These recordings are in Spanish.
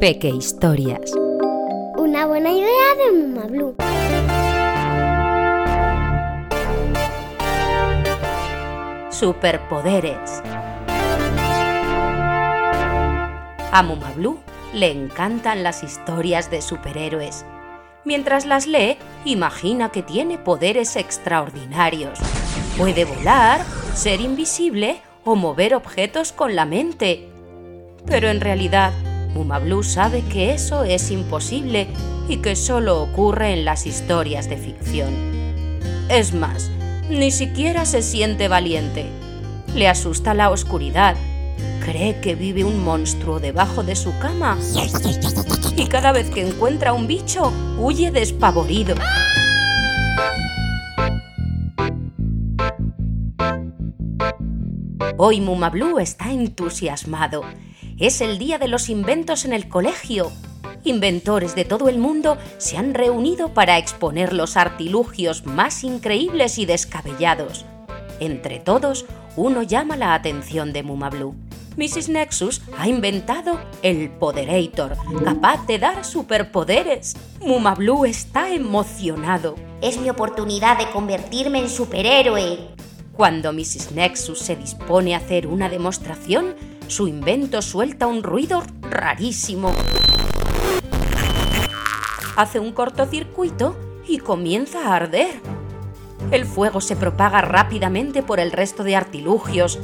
Peque Historias. Una buena idea de Muma Blue. Superpoderes. A Muma Blue le encantan las historias de superhéroes. Mientras las lee, imagina que tiene poderes extraordinarios. Puede volar, ser invisible o mover objetos con la mente. Pero en realidad, Muma Blue sabe que eso es imposible y que solo ocurre en las historias de ficción. Es más, ni siquiera se siente valiente. Le asusta la oscuridad. Cree que vive un monstruo debajo de su cama. Y cada vez que encuentra un bicho, huye despavorido. Hoy Muma Blue está entusiasmado. Es el día de los inventos en el colegio. Inventores de todo el mundo se han reunido para exponer los artilugios más increíbles y descabellados. Entre todos, uno llama la atención de Muma Blue. Mrs. Nexus ha inventado el Poderator, capaz de dar superpoderes. Muma Blue está emocionado. Es mi oportunidad de convertirme en superhéroe. Cuando Mrs. Nexus se dispone a hacer una demostración, su invento suelta un ruido rarísimo. Hace un cortocircuito y comienza a arder. El fuego se propaga rápidamente por el resto de artilugios.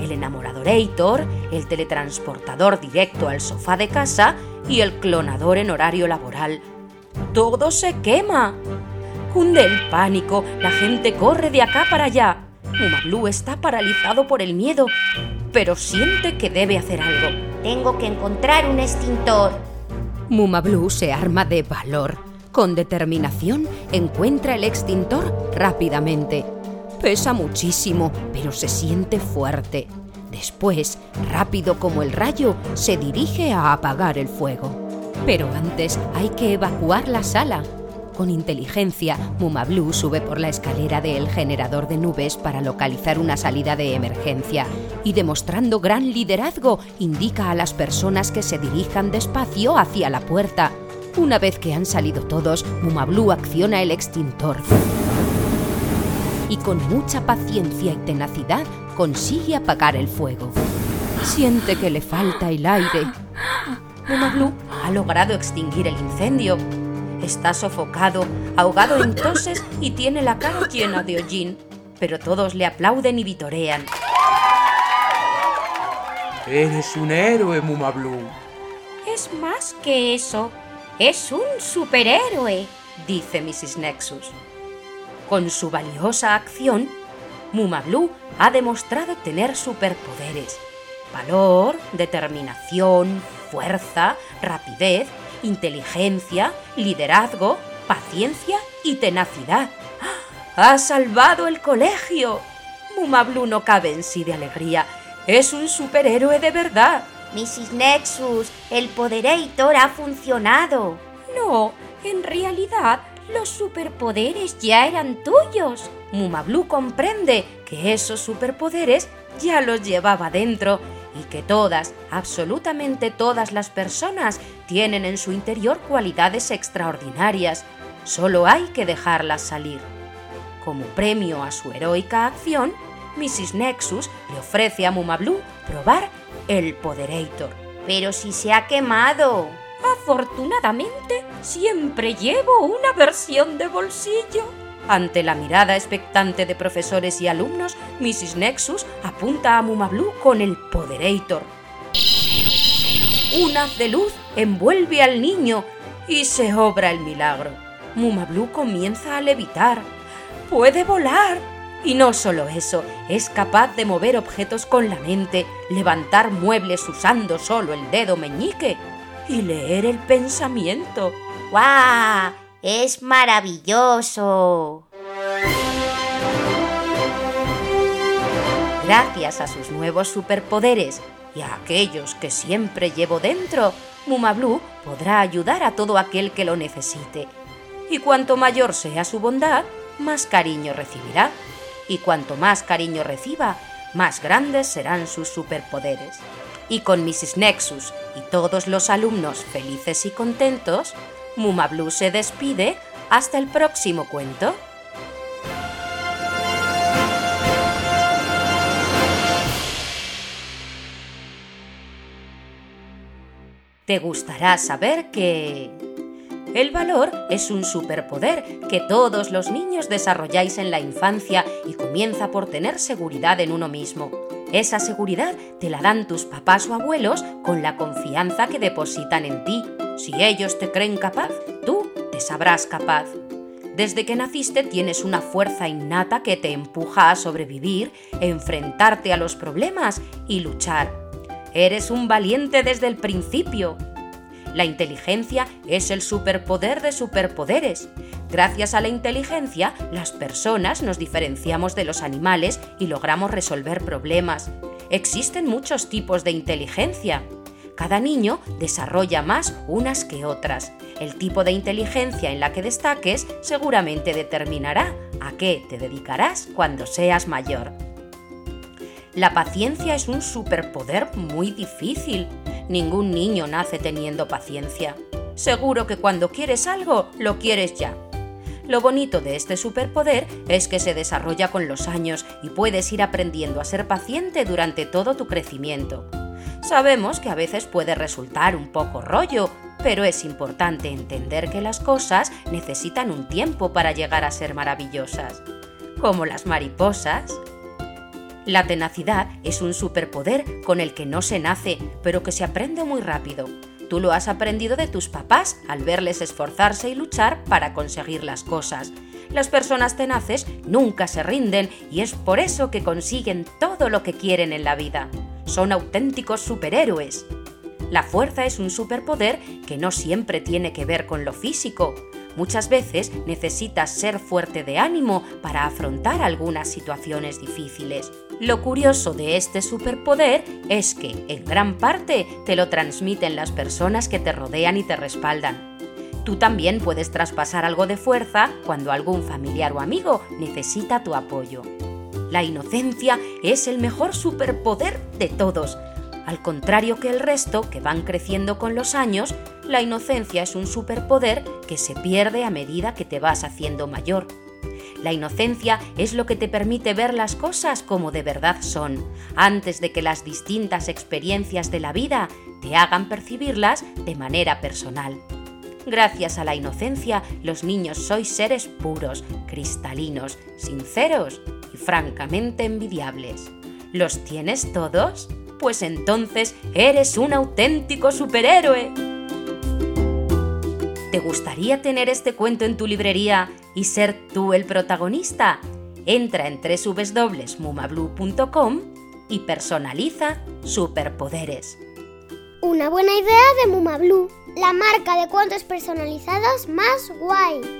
El enamoradorator, el teletransportador directo al sofá de casa y el clonador en horario laboral. Todo se quema. Cunde el pánico, la gente corre de acá para allá. Muma Blue está paralizado por el miedo, pero siente que debe hacer algo. Tengo que encontrar un extintor. Muma Blue se arma de valor. Con determinación encuentra el extintor rápidamente. Pesa muchísimo, pero se siente fuerte. Después, rápido como el rayo, se dirige a apagar el fuego. Pero antes hay que evacuar la sala. Con inteligencia, Muma Blue sube por la escalera del generador de nubes para localizar una salida de emergencia y demostrando gran liderazgo, indica a las personas que se dirijan despacio hacia la puerta. Una vez que han salido todos, Muma Blue acciona el extintor. Y con mucha paciencia y tenacidad consigue apagar el fuego. Siente que le falta el aire. Muma Blue ha logrado extinguir el incendio. Está sofocado, ahogado en toses y tiene la cara llena de hollín. Pero todos le aplauden y vitorean. Eres un héroe, Muma Blue. Es más que eso. Es un superhéroe. dice Mrs. Nexus. Con su valiosa acción, Muma Blue ha demostrado tener superpoderes. Valor, determinación, fuerza, rapidez, inteligencia, liderazgo, paciencia y tenacidad. ¡Ha salvado el colegio! Muma Blue no cabe en sí de alegría. Es un superhéroe de verdad. Mrs. Nexus, el Poderator ha funcionado. No, en realidad los superpoderes ya eran tuyos. Muma Blue comprende que esos superpoderes ya los llevaba dentro y que todas, absolutamente todas las personas tienen en su interior cualidades extraordinarias. Solo hay que dejarlas salir. Como premio a su heroica acción, Mrs. Nexus le ofrece a Muma Blue probar el Poderator. Pero si se ha quemado. Afortunadamente, siempre llevo una versión de bolsillo. Ante la mirada expectante de profesores y alumnos, Mrs. Nexus apunta a Muma Blue con el Poderator. Un haz de luz envuelve al niño y se obra el milagro. Muma Blue comienza a levitar. ¡Puede volar! Y no solo eso, es capaz de mover objetos con la mente, levantar muebles usando solo el dedo meñique y leer el pensamiento. ¡Guau! ¡Es maravilloso! Gracias a sus nuevos superpoderes y a aquellos que siempre llevo dentro, Muma Blue podrá ayudar a todo aquel que lo necesite. Y cuanto mayor sea su bondad, más cariño recibirá. Y cuanto más cariño reciba, más grandes serán sus superpoderes. Y con Mrs. Nexus y todos los alumnos felices y contentos, Muma Blue se despide hasta el próximo cuento. Te gustará saber que... El valor es un superpoder que todos los niños desarrolláis en la infancia y comienza por tener seguridad en uno mismo. Esa seguridad te la dan tus papás o abuelos con la confianza que depositan en ti. Si ellos te creen capaz, tú te sabrás capaz. Desde que naciste tienes una fuerza innata que te empuja a sobrevivir, enfrentarte a los problemas y luchar. Eres un valiente desde el principio. La inteligencia es el superpoder de superpoderes. Gracias a la inteligencia, las personas nos diferenciamos de los animales y logramos resolver problemas. Existen muchos tipos de inteligencia. Cada niño desarrolla más unas que otras. El tipo de inteligencia en la que destaques seguramente determinará a qué te dedicarás cuando seas mayor. La paciencia es un superpoder muy difícil. Ningún niño nace teniendo paciencia. Seguro que cuando quieres algo, lo quieres ya. Lo bonito de este superpoder es que se desarrolla con los años y puedes ir aprendiendo a ser paciente durante todo tu crecimiento. Sabemos que a veces puede resultar un poco rollo, pero es importante entender que las cosas necesitan un tiempo para llegar a ser maravillosas. Como las mariposas, la tenacidad es un superpoder con el que no se nace, pero que se aprende muy rápido. Tú lo has aprendido de tus papás al verles esforzarse y luchar para conseguir las cosas. Las personas tenaces nunca se rinden y es por eso que consiguen todo lo que quieren en la vida. Son auténticos superhéroes. La fuerza es un superpoder que no siempre tiene que ver con lo físico. Muchas veces necesitas ser fuerte de ánimo para afrontar algunas situaciones difíciles. Lo curioso de este superpoder es que, en gran parte, te lo transmiten las personas que te rodean y te respaldan. Tú también puedes traspasar algo de fuerza cuando algún familiar o amigo necesita tu apoyo. La inocencia es el mejor superpoder de todos. Al contrario que el resto, que van creciendo con los años, la inocencia es un superpoder que se pierde a medida que te vas haciendo mayor. La inocencia es lo que te permite ver las cosas como de verdad son, antes de que las distintas experiencias de la vida te hagan percibirlas de manera personal. Gracias a la inocencia, los niños sois seres puros, cristalinos, sinceros y francamente envidiables. ¿Los tienes todos? Pues entonces eres un auténtico superhéroe. ¿Te gustaría tener este cuento en tu librería y ser tú el protagonista? Entra en www.mumablue.com y personaliza superpoderes. Una buena idea de Mumablu, la marca de cuentos personalizados más guay.